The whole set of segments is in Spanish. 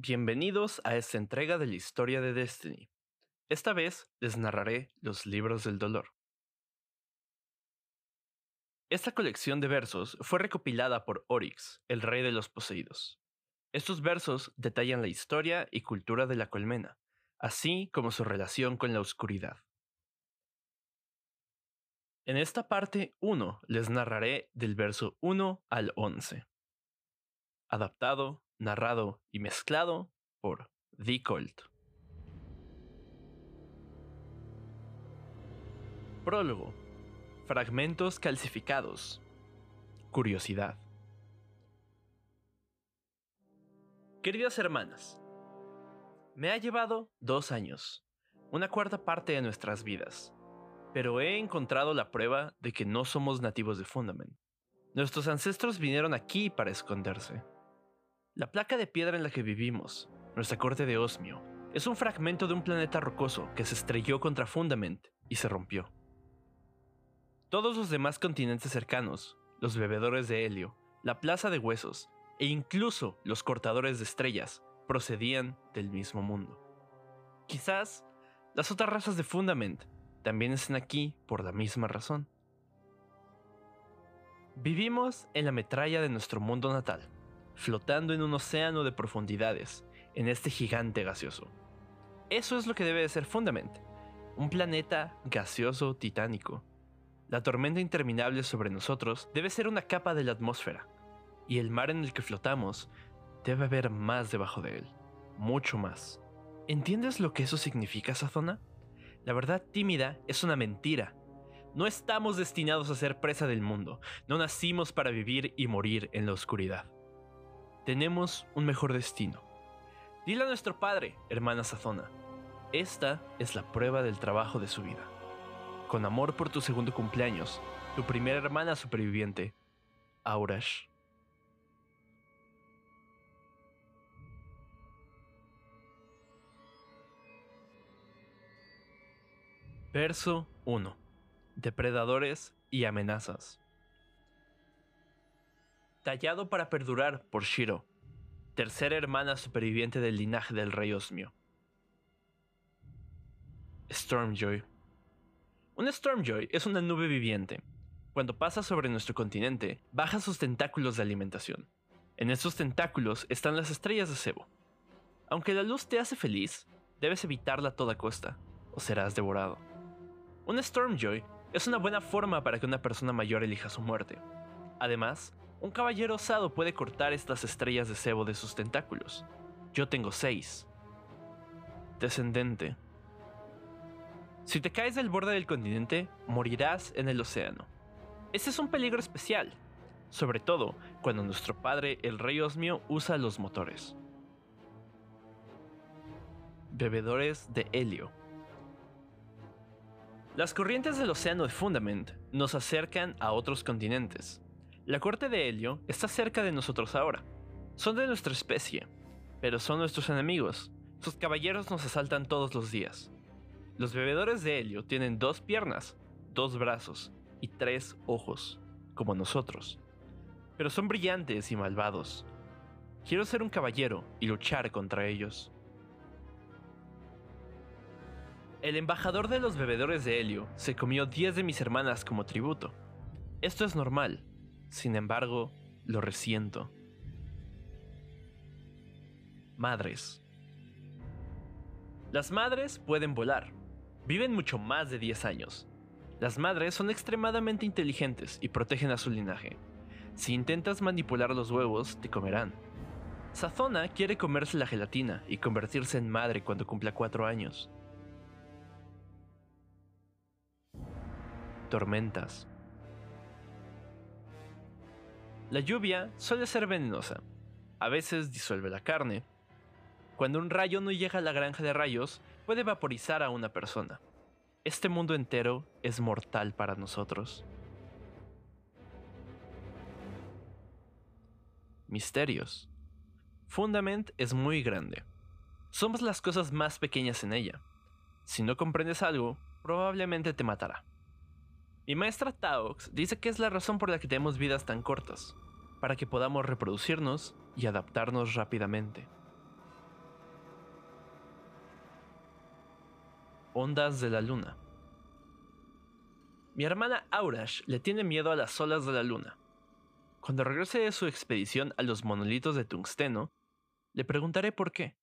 Bienvenidos a esta entrega de la historia de Destiny. Esta vez les narraré los libros del dolor. Esta colección de versos fue recopilada por Oryx, el rey de los poseídos. Estos versos detallan la historia y cultura de la colmena, así como su relación con la oscuridad. En esta parte 1 les narraré del verso 1 al 11. Adaptado narrado y mezclado por The Colt. Prólogo. Fragmentos calcificados. Curiosidad. Queridas hermanas, me ha llevado dos años, una cuarta parte de nuestras vidas, pero he encontrado la prueba de que no somos nativos de Fundament. Nuestros ancestros vinieron aquí para esconderse. La placa de piedra en la que vivimos, nuestra corte de Osmio, es un fragmento de un planeta rocoso que se estrelló contra Fundament y se rompió. Todos los demás continentes cercanos, los bebedores de helio, la plaza de huesos e incluso los cortadores de estrellas procedían del mismo mundo. Quizás las otras razas de Fundament también estén aquí por la misma razón. Vivimos en la metralla de nuestro mundo natal, flotando en un océano de profundidades, en este gigante gaseoso. Eso es lo que debe de ser Fundament, un planeta gaseoso titánico. La tormenta interminable sobre nosotros debe ser una capa de la atmósfera, y el mar en el que flotamos debe haber más debajo de él, mucho más. ¿Entiendes lo que eso significa, esa zona? La verdad tímida es una mentira. No estamos destinados a ser presa del mundo, no nacimos para vivir y morir en la oscuridad tenemos un mejor destino. Dile a nuestro padre, hermana Sazona. Esta es la prueba del trabajo de su vida. Con amor por tu segundo cumpleaños, tu primera hermana superviviente, Aurash. Verso 1. Depredadores y amenazas tallado para perdurar por Shiro, tercera hermana superviviente del linaje del rey Osmio. Stormjoy. Un Stormjoy es una nube viviente. Cuando pasa sobre nuestro continente, baja sus tentáculos de alimentación. En estos tentáculos están las estrellas de cebo. Aunque la luz te hace feliz, debes evitarla a toda costa, o serás devorado. Un Stormjoy es una buena forma para que una persona mayor elija su muerte. Además, un caballero osado puede cortar estas estrellas de cebo de sus tentáculos. Yo tengo seis. Descendente. Si te caes del borde del continente, morirás en el océano. Ese es un peligro especial, sobre todo cuando nuestro padre, el rey Osmio, usa los motores. Bebedores de helio. Las corrientes del océano de Fundament nos acercan a otros continentes, la corte de Helio está cerca de nosotros ahora. Son de nuestra especie, pero son nuestros enemigos. Sus caballeros nos asaltan todos los días. Los bebedores de Helio tienen dos piernas, dos brazos y tres ojos, como nosotros. Pero son brillantes y malvados. Quiero ser un caballero y luchar contra ellos. El embajador de los bebedores de Helio se comió 10 de mis hermanas como tributo. Esto es normal, sin embargo, lo resiento. Madres. Las madres pueden volar. Viven mucho más de 10 años. Las madres son extremadamente inteligentes y protegen a su linaje. Si intentas manipular los huevos, te comerán. Sazona quiere comerse la gelatina y convertirse en madre cuando cumpla 4 años. Tormentas. La lluvia suele ser venenosa. A veces disuelve la carne. Cuando un rayo no llega a la granja de rayos, puede vaporizar a una persona. Este mundo entero es mortal para nosotros. Misterios. Fundament es muy grande. Somos las cosas más pequeñas en ella. Si no comprendes algo, probablemente te matará. Mi maestra Taox dice que es la razón por la que tenemos vidas tan cortas, para que podamos reproducirnos y adaptarnos rápidamente. Ondas de la luna. Mi hermana Aurash le tiene miedo a las olas de la luna. Cuando regrese de su expedición a los monolitos de tungsteno, le preguntaré por qué.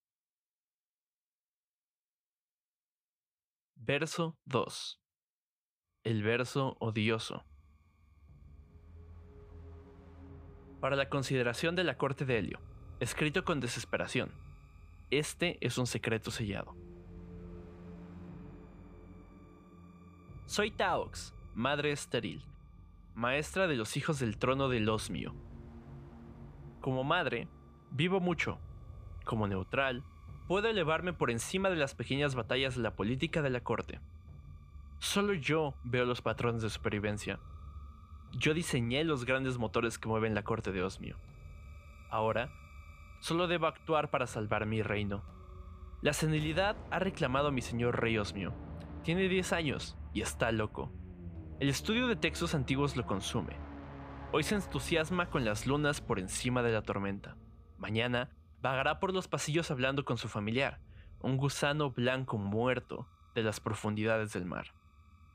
Verso 2 el verso odioso. Para la consideración de la corte de Helio, escrito con desesperación. Este es un secreto sellado. Soy Taox, madre estéril, maestra de los hijos del trono del Osmio. Como madre, vivo mucho. Como neutral, puedo elevarme por encima de las pequeñas batallas de la política de la corte. Solo yo veo los patrones de supervivencia. Yo diseñé los grandes motores que mueven la corte de Osmio. Ahora, solo debo actuar para salvar mi reino. La senilidad ha reclamado a mi señor rey Osmio. Tiene 10 años y está loco. El estudio de textos antiguos lo consume. Hoy se entusiasma con las lunas por encima de la tormenta. Mañana vagará por los pasillos hablando con su familiar, un gusano blanco muerto de las profundidades del mar.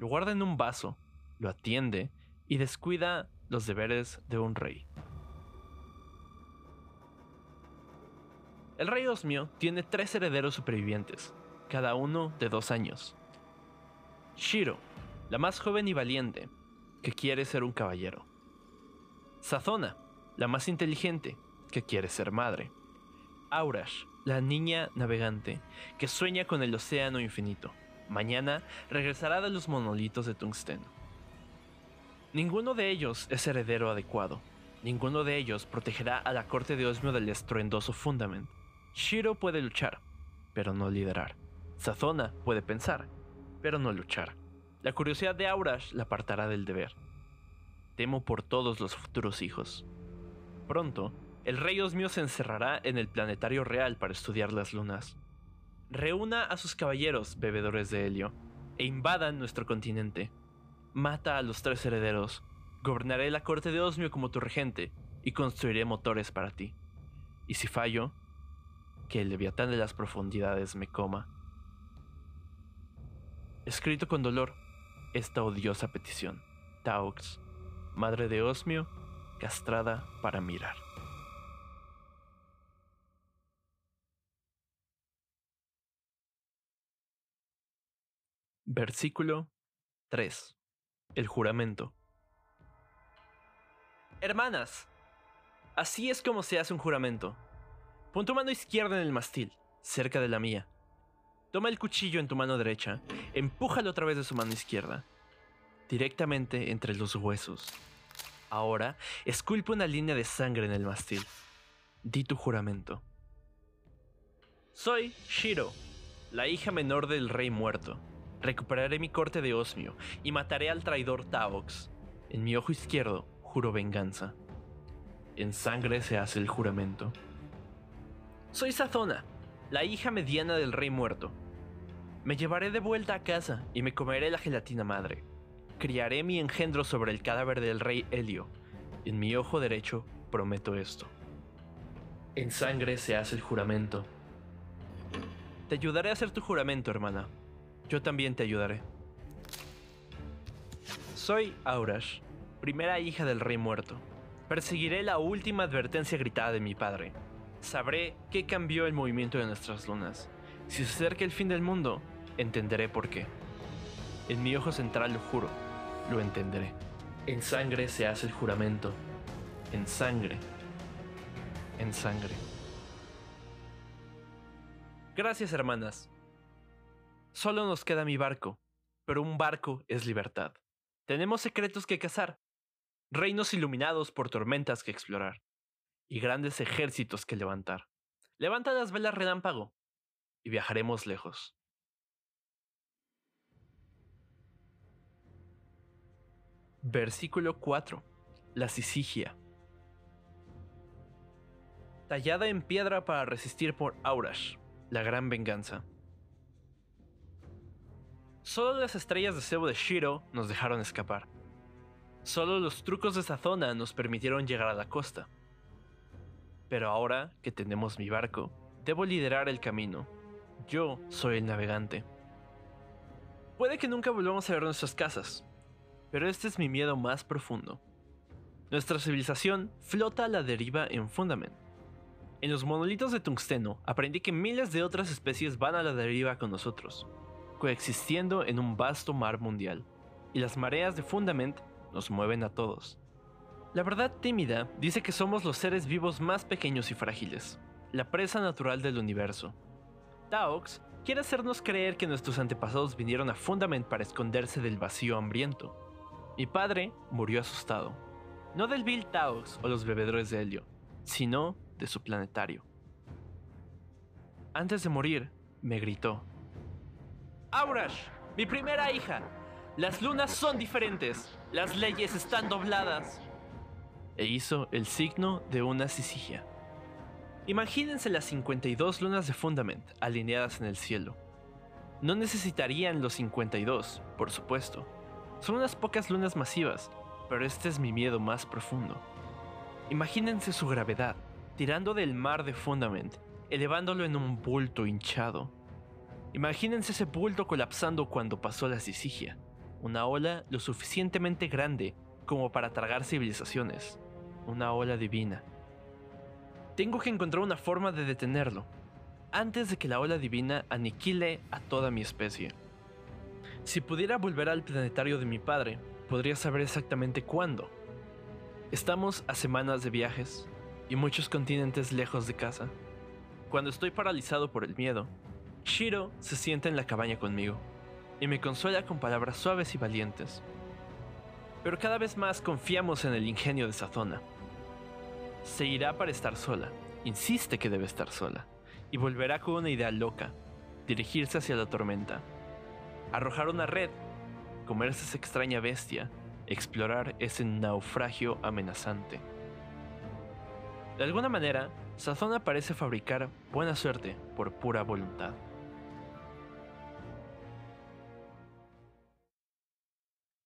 Lo guarda en un vaso, lo atiende y descuida los deberes de un rey. El rey Osmio tiene tres herederos supervivientes, cada uno de dos años. Shiro, la más joven y valiente, que quiere ser un caballero. Sazona, la más inteligente, que quiere ser madre. Aurash, la niña navegante, que sueña con el océano infinito. Mañana regresará de los monolitos de tungsteno. Ninguno de ellos es heredero adecuado. Ninguno de ellos protegerá a la corte de Osmio del estruendoso Fundament. Shiro puede luchar, pero no liderar. Sazona puede pensar, pero no luchar. La curiosidad de Aurash la apartará del deber. Temo por todos los futuros hijos. Pronto, el rey Osmio se encerrará en el planetario real para estudiar las lunas. Reúna a sus caballeros, bebedores de helio, e invadan nuestro continente. Mata a los tres herederos. Gobernaré la corte de Osmio como tu regente y construiré motores para ti. Y si fallo, que el leviatán de las profundidades me coma. Escrito con dolor, esta odiosa petición. Taux, madre de Osmio, castrada para mirar. Versículo 3. El juramento. Hermanas, así es como se hace un juramento. Pon tu mano izquierda en el mastil, cerca de la mía. Toma el cuchillo en tu mano derecha, empújalo a través de su mano izquierda, directamente entre los huesos. Ahora, esculpe una línea de sangre en el mastil. Di tu juramento. Soy Shiro, la hija menor del rey muerto. Recuperaré mi corte de Osmio y mataré al traidor Taox. En mi ojo izquierdo juro venganza. En sangre se hace el juramento. Soy Sazona, la hija mediana del rey muerto. Me llevaré de vuelta a casa y me comeré la gelatina madre. Criaré mi engendro sobre el cadáver del rey Helio. En mi ojo derecho prometo esto. En sangre se hace el juramento. Te ayudaré a hacer tu juramento, hermana. Yo también te ayudaré. Soy Aurash, primera hija del rey muerto. Perseguiré la última advertencia gritada de mi padre. Sabré qué cambió el movimiento de nuestras lunas. Si se acerca el fin del mundo, entenderé por qué. En mi ojo central lo juro, lo entenderé. En sangre se hace el juramento. En sangre. En sangre. Gracias, hermanas. Solo nos queda mi barco, pero un barco es libertad. Tenemos secretos que cazar, reinos iluminados por tormentas que explorar, y grandes ejércitos que levantar. Levanta las velas relámpago, y viajaremos lejos. Versículo 4. La Sisigia. Tallada en piedra para resistir por Aurash, la gran venganza. Solo las estrellas de cebo de Shiro nos dejaron escapar. Solo los trucos de Sazona nos permitieron llegar a la costa. Pero ahora que tenemos mi barco, debo liderar el camino. Yo soy el navegante. Puede que nunca volvamos a ver nuestras casas, pero este es mi miedo más profundo. Nuestra civilización flota a la deriva en Fundament. En los monolitos de tungsteno aprendí que miles de otras especies van a la deriva con nosotros, coexistiendo en un vasto mar mundial, y las mareas de Fundament nos mueven a todos. La verdad tímida dice que somos los seres vivos más pequeños y frágiles, la presa natural del universo. Taox quiere hacernos creer que nuestros antepasados vinieron a Fundament para esconderse del vacío hambriento. Mi padre murió asustado, no del Bill Taox o los bebedores de helio, sino de su planetario. Antes de morir, me gritó. Aurash, mi primera hija, las lunas son diferentes, las leyes están dobladas. E hizo el signo de una sisigia. Imagínense las 52 lunas de Fundament alineadas en el cielo. No necesitarían los 52, por supuesto. Son unas pocas lunas masivas, pero este es mi miedo más profundo. Imagínense su gravedad, tirando del mar de Fundament, elevándolo en un bulto hinchado. Imagínense ese bulto colapsando cuando pasó la Sisigia, una ola lo suficientemente grande como para tragar civilizaciones, una ola divina. Tengo que encontrar una forma de detenerlo, antes de que la ola divina aniquile a toda mi especie. Si pudiera volver al planetario de mi padre, podría saber exactamente cuándo. Estamos a semanas de viajes, y muchos continentes lejos de casa. Cuando estoy paralizado por el miedo, Shiro se sienta en la cabaña conmigo y me consuela con palabras suaves y valientes. Pero cada vez más confiamos en el ingenio de Sazona. Se irá para estar sola, insiste que debe estar sola, y volverá con una idea loca, dirigirse hacia la tormenta, arrojar una red, comerse esa extraña bestia, explorar ese naufragio amenazante. De alguna manera, Sazona parece fabricar buena suerte por pura voluntad.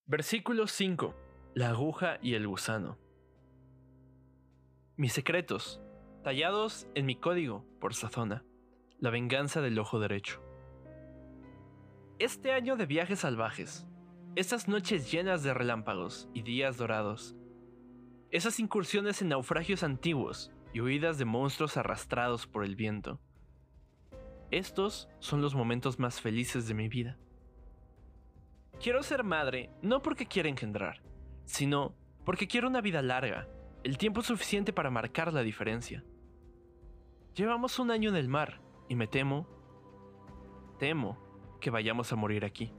Versículo 5. La aguja y el gusano. Mis secretos, tallados en mi código por Sazona. La venganza del ojo derecho. Este año de viajes salvajes, estas noches llenas de relámpagos y días dorados, esas incursiones en naufragios antiguos y huidas de monstruos arrastrados por el viento. Estos son los momentos más felices de mi vida. Quiero ser madre no porque quiera engendrar, sino porque quiero una vida larga, el tiempo suficiente para marcar la diferencia. Llevamos un año en el mar y me temo, temo que vayamos a morir aquí.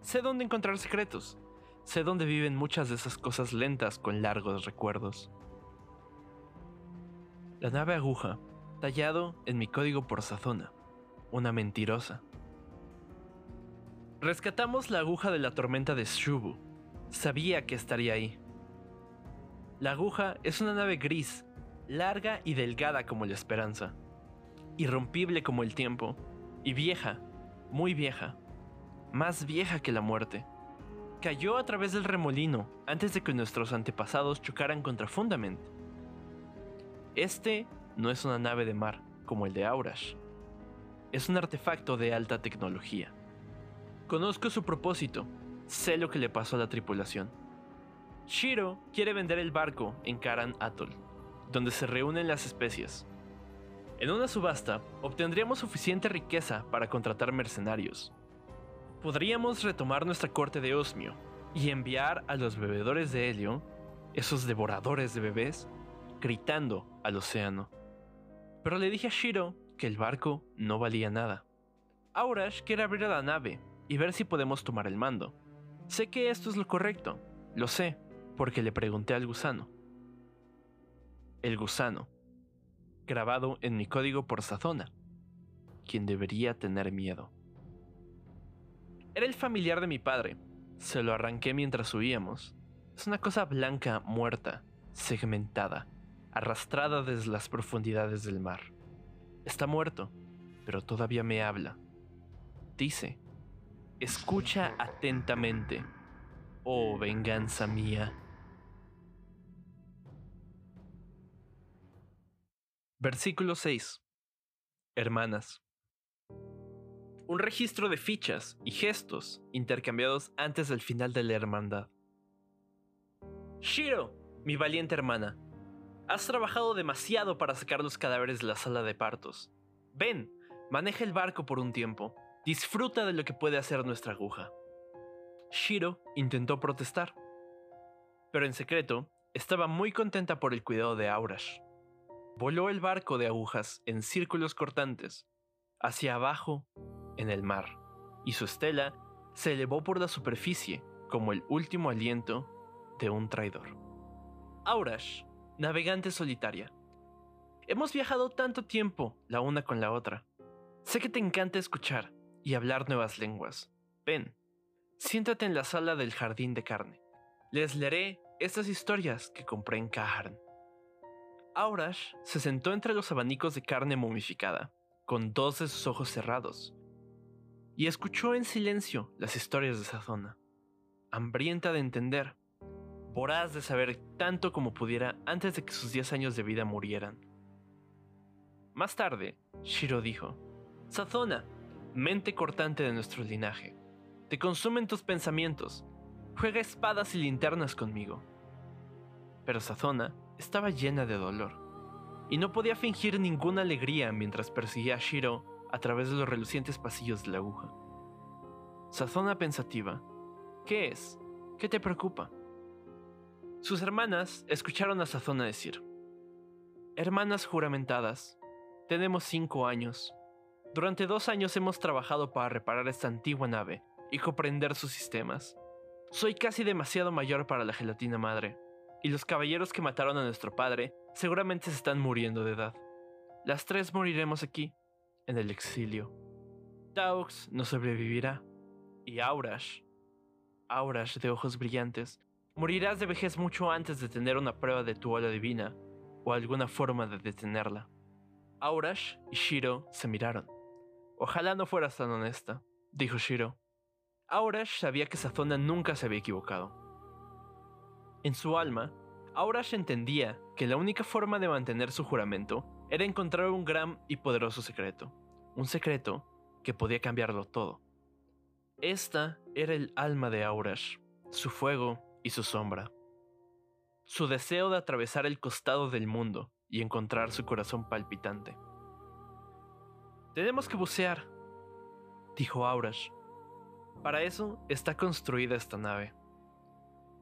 Sé dónde encontrar secretos, Sé dónde viven muchas de esas cosas lentas con largos recuerdos. La nave aguja, tallado en mi código por Sazona, una mentirosa. Rescatamos la aguja de la tormenta de Shubu. Sabía que estaría ahí. La aguja es una nave gris, larga y delgada como la esperanza, irrompible como el tiempo, y vieja, muy vieja, más vieja que la muerte cayó a través del remolino antes de que nuestros antepasados chocaran contra Fundament. Este no es una nave de mar como el de Aurash. Es un artefacto de alta tecnología. Conozco su propósito, sé lo que le pasó a la tripulación. Shiro quiere vender el barco en Karan Atoll, donde se reúnen las especies. En una subasta obtendríamos suficiente riqueza para contratar mercenarios, podríamos retomar nuestra corte de Osmio y enviar a los bebedores de helio, esos devoradores de bebés, gritando al océano. Pero le dije a Shiro que el barco no valía nada. Aurash quiere abrir a la nave y ver si podemos tomar el mando. Sé que esto es lo correcto, lo sé, porque le pregunté al gusano. El gusano, grabado en mi código por Sazona, quien debería tener miedo. Era el familiar de mi padre. Se lo arranqué mientras huíamos. Es una cosa blanca, muerta, segmentada, arrastrada desde las profundidades del mar. Está muerto, pero todavía me habla. Dice, escucha atentamente, oh venganza mía. Versículo 6. Hermanas. un registro de fichas y gestos intercambiados antes del final de la hermandad. Shiro, mi valiente hermana, has trabajado demasiado para sacar los cadáveres de la sala de partos. Ven, maneja el barco por un tiempo. Disfruta de lo que puede hacer nuestra aguja. Shiro intentó protestar, pero en secreto estaba muy contenta por el cuidado de Aurash. Voló el barco de agujas en círculos cortantes, hacia abajo, en el mar, y su estela se elevó por la superficie como el último aliento de un traidor. Aurash, navegante solitaria. Hemos viajado tanto tiempo la una con la otra. Sé que te encanta escuchar y hablar nuevas lenguas. Ven, siéntate en la sala del jardín de carne. Les leeré estas historias que compré en Kaharn. Aurash se sentó entre los abanicos de carne momificada, con dos de sus ojos cerrados, y escuchó en silencio las historias de esa zona, hambrienta de entender, voraz de saber tanto como pudiera antes de que sus diez años de vida murieran. Más tarde, Shiro dijo, Sazona, mente cortante de nuestro linaje, te consumen tus pensamientos, juega espadas y linternas conmigo. Pero Sazona estaba llena de dolor, y no podía fingir ninguna alegría mientras perseguía a Shiro a través de los relucientes pasillos de la aguja. Sazona pensativa, ¿qué es? ¿Qué te preocupa? Sus hermanas escucharon a Sazona decir, Hermanas juramentadas, tenemos cinco años. Durante dos años hemos trabajado para reparar esta antigua nave y comprender sus sistemas. Soy casi demasiado mayor para la gelatina madre, y los caballeros que mataron a nuestro padre seguramente se están muriendo de edad. Las tres moriremos aquí, en el exilio. Taux no sobrevivirá, y Aurash, Aurash de ojos brillantes, morirás de vejez mucho antes de tener una prueba de tu ola divina o alguna forma de detenerla. Aurash y Shiro se miraron. Ojalá no fueras tan honesta, dijo Shiro. Aurash sabía que Sazona nunca se había equivocado. En su alma, Aurash entendía que la única forma de mantener su juramento era encontrar un gran y poderoso secreto, un secreto que podía cambiarlo todo. Esta era el alma de Aurash, su fuego y su sombra. Su deseo de atravesar el costado del mundo y encontrar su corazón palpitante. Tenemos que bucear, dijo Aurash. Para eso está construida esta nave.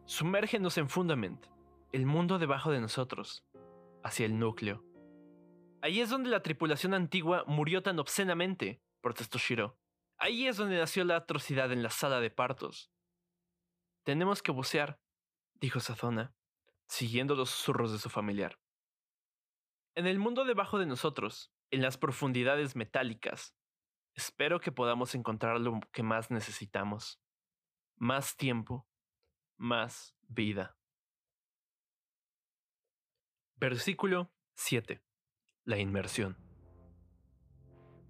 Sumérgenos en Fundament, el mundo debajo de nosotros, hacia el núcleo. Ahí es donde la tripulación antigua murió tan obscenamente, protestó Shiro. Ahí es donde nació la atrocidad en la sala de partos. Tenemos que bucear, dijo Sazona, siguiendo los susurros de su familiar. En el mundo debajo de nosotros, en las profundidades metálicas, espero que podamos encontrar lo que más necesitamos. Más tiempo, más vida. Versículo 7. La inmersión.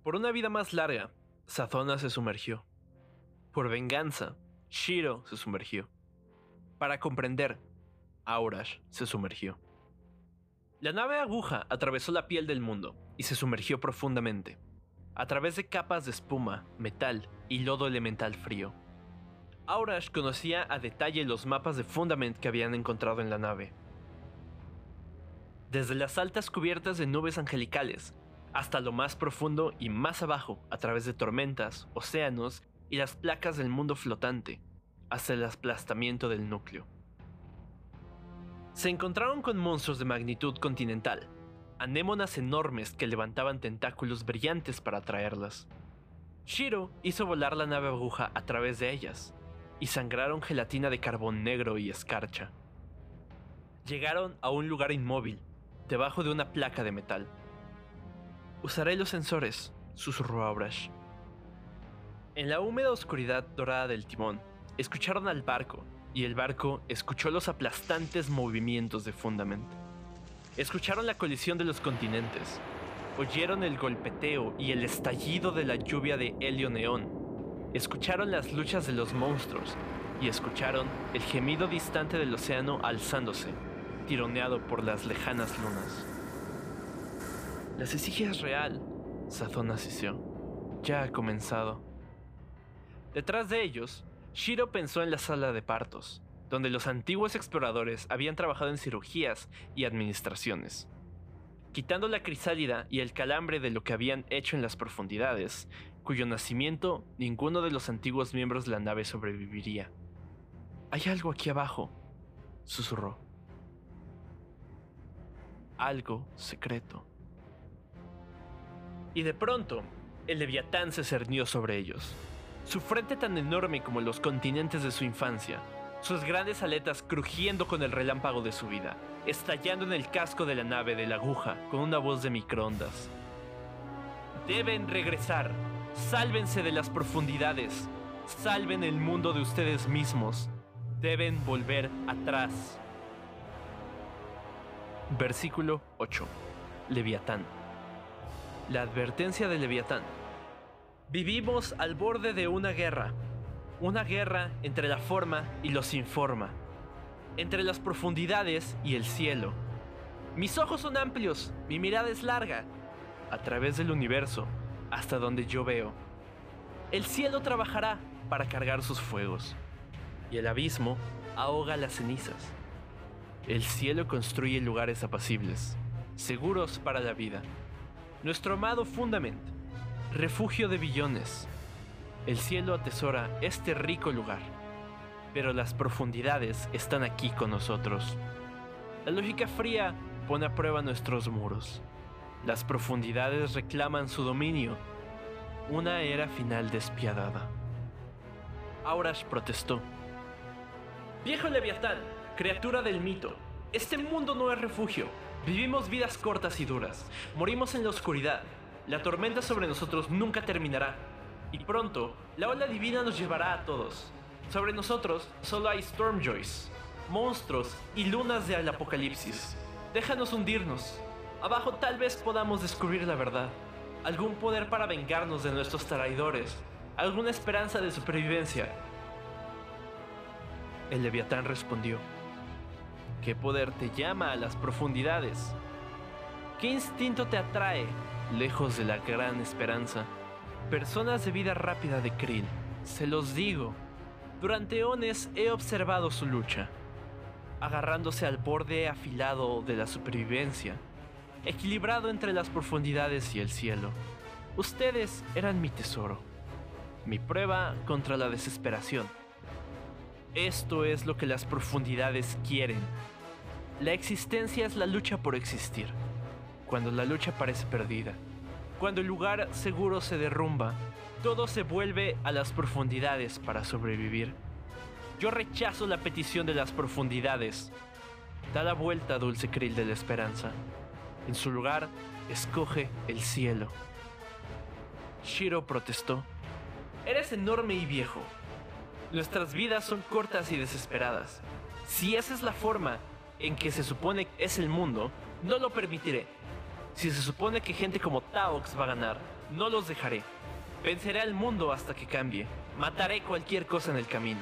Por una vida más larga, Sazona se sumergió. Por venganza, Shiro se sumergió. Para comprender, Aurash se sumergió. La nave aguja atravesó la piel del mundo y se sumergió profundamente, a través de capas de espuma, metal y lodo elemental frío. Aurash conocía a detalle los mapas de Fundament que habían encontrado en la nave. Desde las altas cubiertas de nubes angelicales hasta lo más profundo y más abajo a través de tormentas, océanos y las placas del mundo flotante, hasta el aplastamiento del núcleo. Se encontraron con monstruos de magnitud continental, anémonas enormes que levantaban tentáculos brillantes para atraerlas. Shiro hizo volar la nave aguja a través de ellas, y sangraron gelatina de carbón negro y escarcha. Llegaron a un lugar inmóvil, debajo de una placa de metal. Usaré los sensores, susurró Abrash. En la húmeda oscuridad dorada del timón, escucharon al barco, y el barco escuchó los aplastantes movimientos de Fundament. Escucharon la colisión de los continentes, oyeron el golpeteo y el estallido de la lluvia de helio neón, escucharon las luchas de los monstruos y escucharon el gemido distante del océano alzándose, tironeado por las lejanas lunas. La cesigia es real, Sazón asistió. ya ha comenzado. Detrás de ellos, Shiro pensó en la sala de partos, donde los antiguos exploradores habían trabajado en cirugías y administraciones. Quitando la crisálida y el calambre de lo que habían hecho en las profundidades, cuyo nacimiento ninguno de los antiguos miembros de la nave sobreviviría. Hay algo aquí abajo, susurró. Algo secreto. Y de pronto, el leviatán se cernió sobre ellos. Su frente tan enorme como los continentes de su infancia, sus grandes aletas crujiendo con el relámpago de su vida, estallando en el casco de la nave de la aguja con una voz de microondas. Deben regresar. Sálvense de las profundidades. Salven el mundo de ustedes mismos. Deben volver atrás. Versículo 8. Leviatán. La advertencia de Leviatán. Vivimos al borde de una guerra. Una guerra entre la forma y lo sin forma. Entre las profundidades y el cielo. Mis ojos son amplios, mi mirada es larga. A través del universo, hasta donde yo veo. El cielo trabajará para cargar sus fuegos. Y el abismo ahoga las cenizas. El cielo construye lugares apacibles, seguros para la vida. Nuestro amado Fundament, refugio de billones. El cielo atesora este rico lugar, pero las profundidades están aquí con nosotros. La lógica fría pone a prueba nuestros muros. Las profundidades reclaman su dominio. Una era final despiadada. Aurash protestó. Viejo Leviatán, criatura del mito, este mundo no es refugio. Vivimos vidas cortas y duras. Morimos en la oscuridad. La tormenta sobre nosotros nunca terminará. Y pronto, la ola divina nos llevará a todos. Sobre nosotros solo hay Stormjoys, monstruos y lunas del apocalipsis. Déjanos hundirnos. Abajo tal vez podamos descubrir la verdad. Algún poder para vengarnos de nuestros traidores. Alguna esperanza de supervivencia. El leviatán respondió. ¿Qué poder te llama a las profundidades? ¿Qué instinto te atrae lejos de la gran esperanza? Personas de vida rápida de Krill, se los digo, durante eones he observado su lucha, agarrándose al borde afilado de la supervivencia, equilibrado entre las profundidades y el cielo. Ustedes eran mi tesoro, mi prueba contra la desesperación. Esto es lo que las profundidades quieren. La existencia es la lucha por existir. Cuando la lucha parece perdida, cuando el lugar seguro se derrumba, todo se vuelve a las profundidades para sobrevivir. Yo rechazo la petición de las profundidades. Da la vuelta, dulce krill de la esperanza. En su lugar, escoge el cielo. Shiro protestó. Eres enorme y viejo. Nuestras vidas son cortas y desesperadas. Si esa es la forma en que se supone es el mundo, no lo permitiré. Si se supone que gente como Taox va a ganar, no los dejaré. Venceré al mundo hasta que cambie. Mataré cualquier cosa en el camino.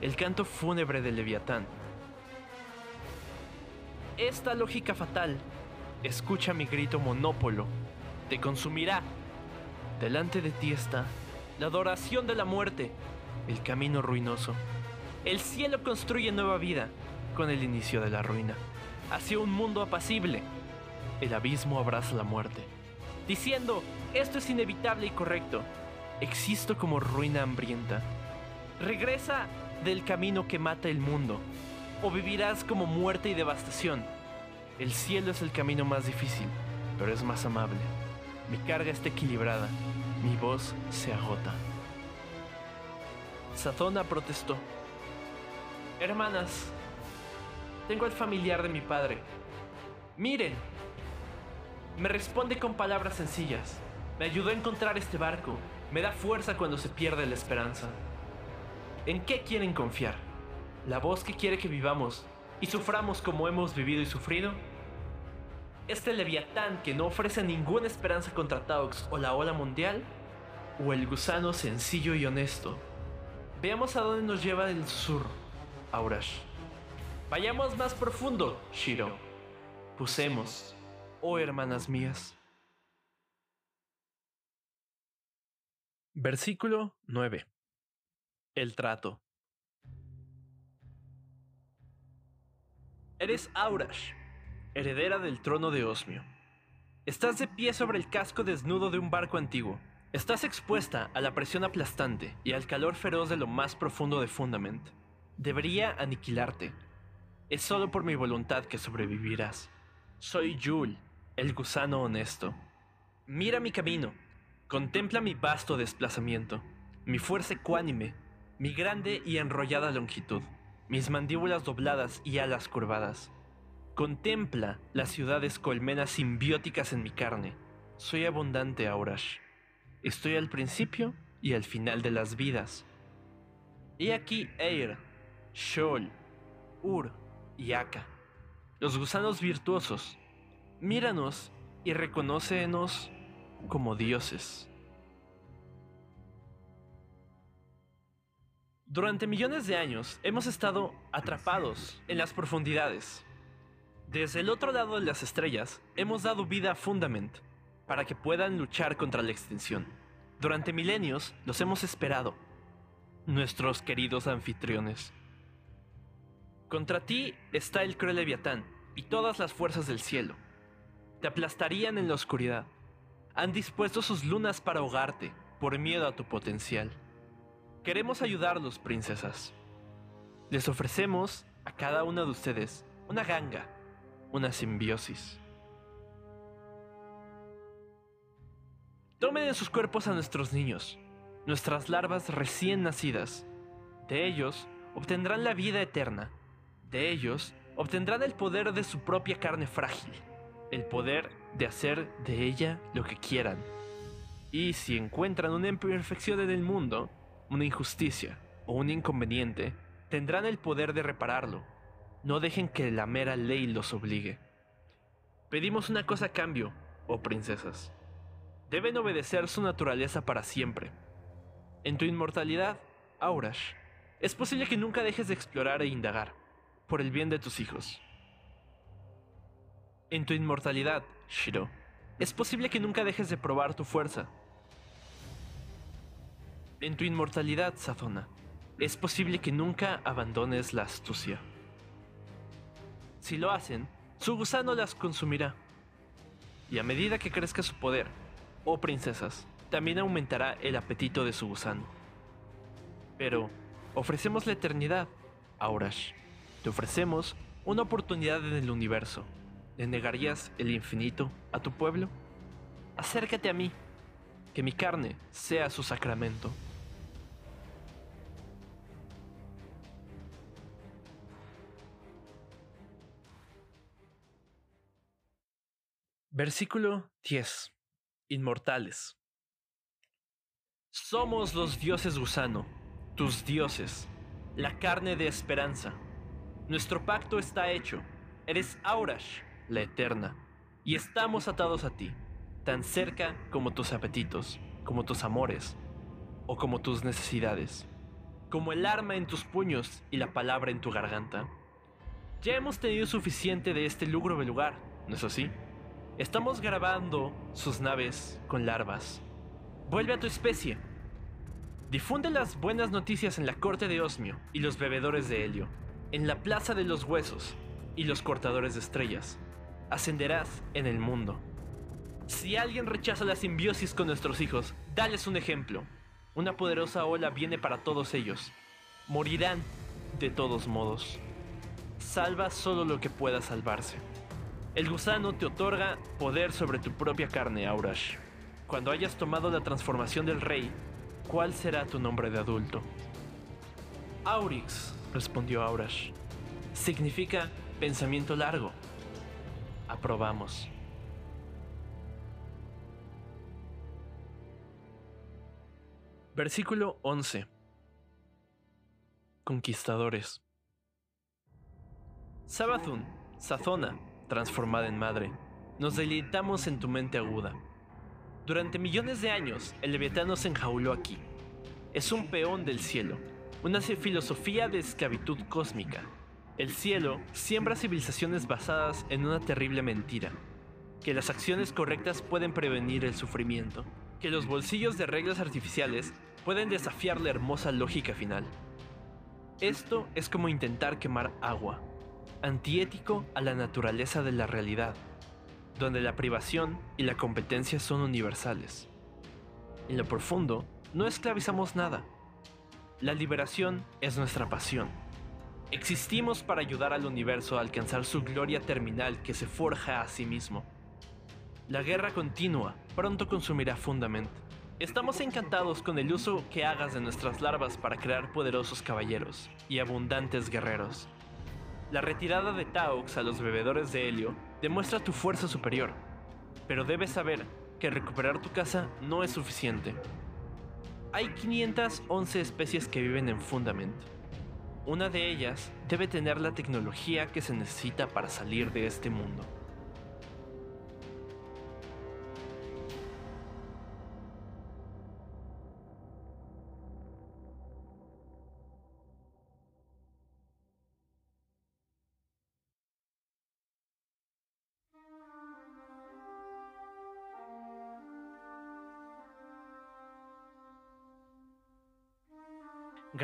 El canto fúnebre del Leviatán. Esta lógica fatal, escucha mi grito monópolo, te consumirá. Delante de ti está la adoración de la muerte, el camino ruinoso. El cielo construye nueva vida con el inicio de la ruina, hacia un mundo apacible. El abismo abraza la muerte, diciendo, esto es inevitable y correcto. Existo como ruina hambrienta. Regresa del camino que mata el mundo, o vivirás como muerte y devastación. El cielo es el camino más difícil, pero es más amable. Mi carga está equilibrada, mi voz se agota. Sazona protestó. Hermanas, tengo al familiar de mi padre. Miren. Me responde con palabras sencillas. Me ayudó a encontrar este barco. Me da fuerza cuando se pierde la esperanza. ¿En qué quieren confiar? ¿La voz que quiere que vivamos y suframos como hemos vivido y sufrido? ¿Este leviatán que no ofrece ninguna esperanza contra Taux o la ola mundial? ¿O el gusano sencillo y honesto? Veamos a dónde nos lleva el susurro, Aurash. Vayamos más profundo, Shiro. Pusemos, oh hermanas mías. Versículo 9. El trato. Eres Aurash, heredera del trono de Osmio. Estás de pie sobre el casco desnudo de un barco antiguo. Estás expuesta a la presión aplastante y al calor feroz de lo más profundo de Fundament. Debería aniquilarte. Es solo por mi voluntad que sobrevivirás. Soy Yul, el gusano honesto. Mira mi camino. Contempla mi vasto desplazamiento, mi fuerza ecuánime mi grande y enrollada longitud, mis mandíbulas dobladas y alas curvadas. Contempla las ciudades colmenas simbióticas en mi carne. Soy abundante, Aurash. Estoy al principio y al final de las vidas. He aquí Eir, Shol, Ur y Aka, los gusanos virtuosos. Míranos y reconócenos como dioses. Durante millones de años hemos estado atrapados en las profundidades. Desde el otro lado de las estrellas hemos dado vida a Fundament para que puedan luchar contra la extinción. Durante milenios los hemos esperado, nuestros queridos anfitriones. Contra ti está el cruel Leviatán y todas las fuerzas del cielo. Te aplastarían en la oscuridad. Han dispuesto sus lunas para ahogarte por miedo a tu potencial. Queremos ayudarlos, princesas. Les ofrecemos a cada una de ustedes una ganga, una simbiosis. Tomen en sus cuerpos a nuestros niños, nuestras larvas recién nacidas. De ellos obtendrán la vida eterna. Ellos obtendrán el poder de su propia carne frágil, el poder de hacer de ella lo que quieran. Y si encuentran una imperfección en el mundo, una injusticia o un inconveniente, tendrán el poder de repararlo. No dejen que la mera ley los obligue. Pedimos una cosa a cambio, oh princesas. Deben obedecer su naturaleza para siempre. En tu inmortalidad, Aurash, es posible que nunca dejes de explorar e indagar, por el bien de tus hijos. En tu inmortalidad, Shiro, es posible que nunca dejes de probar tu fuerza, en tu inmortalidad, Sazona, es posible que nunca abandones la astucia. Si lo hacen, su gusano las consumirá. Y a medida que crezca su poder, oh princesas, también aumentará el apetito de su gusano. Pero, ofrecemos la eternidad, Aurash. Te ofrecemos una oportunidad en el universo. ¿Le negarías el infinito a tu pueblo? Acércate a mí, que mi carne sea su sacramento. Versículo 10. Inmortales. Somos los dioses gusano, tus dioses, la carne de esperanza. Nuestro pacto está hecho. Eres Aurash, la eterna, y estamos atados a ti, tan cerca como tus apetitos, como tus amores, o como tus necesidades, como el arma en tus puños y la palabra en tu garganta. Ya hemos tenido suficiente de este lúgubre lugar, ¿no es así? Estamos grabando sus naves con larvas. Vuelve a tu especie. Difunde las buenas noticias en la corte de Osmio y los bebedores de helio, en la plaza de los huesos y los cortadores de estrellas. Ascenderás en el mundo. Si alguien rechaza la simbiosis con nuestros hijos, dales un ejemplo. Una poderosa ola viene para todos ellos. Morirán de todos modos. Salva solo lo que pueda salvarse. El gusano te otorga poder sobre tu propia carne, Aurash. Cuando hayas tomado la transformación del rey, ¿cuál será tu nombre de adulto? Aurix, respondió Aurash. Significa pensamiento largo. Aprobamos. Versículo 11. Conquistadores. Sabathun, Sazona, transformada en madre, nos deleitamos en tu mente aguda. Durante millones de años, el leviatán se enjauló aquí. Es un peón del cielo, una filosofía de esclavitud cósmica. El cielo siembra civilizaciones basadas en una terrible mentira, que las acciones correctas pueden prevenir el sufrimiento, que los bolsillos de reglas artificiales pueden desafiar la hermosa lógica final. Esto es como intentar quemar agua, antiético a la naturaleza de la realidad, donde la privación y la competencia son universales. En lo profundo, no esclavizamos nada. La liberación es nuestra pasión. Existimos para ayudar al universo a alcanzar su gloria terminal que se forja a sí mismo. La guerra continua pronto consumirá fundamento. Estamos encantados con el uso que hagas de nuestras larvas para crear poderosos caballeros y abundantes guerreros. La retirada de Taux a los bebedores de helio demuestra tu fuerza superior, pero debes saber que recuperar tu casa no es suficiente. Hay 511 especies que viven en Fundament. Una de ellas debe tener la tecnología que se necesita para salir de este mundo.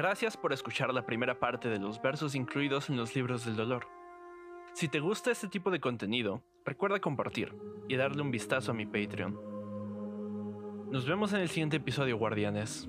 Gracias por escuchar la primera parte de los versos incluidos en los libros del dolor. Si te gusta este tipo de contenido, recuerda compartir y darle un vistazo a mi Patreon. Nos vemos en el siguiente episodio, guardianes.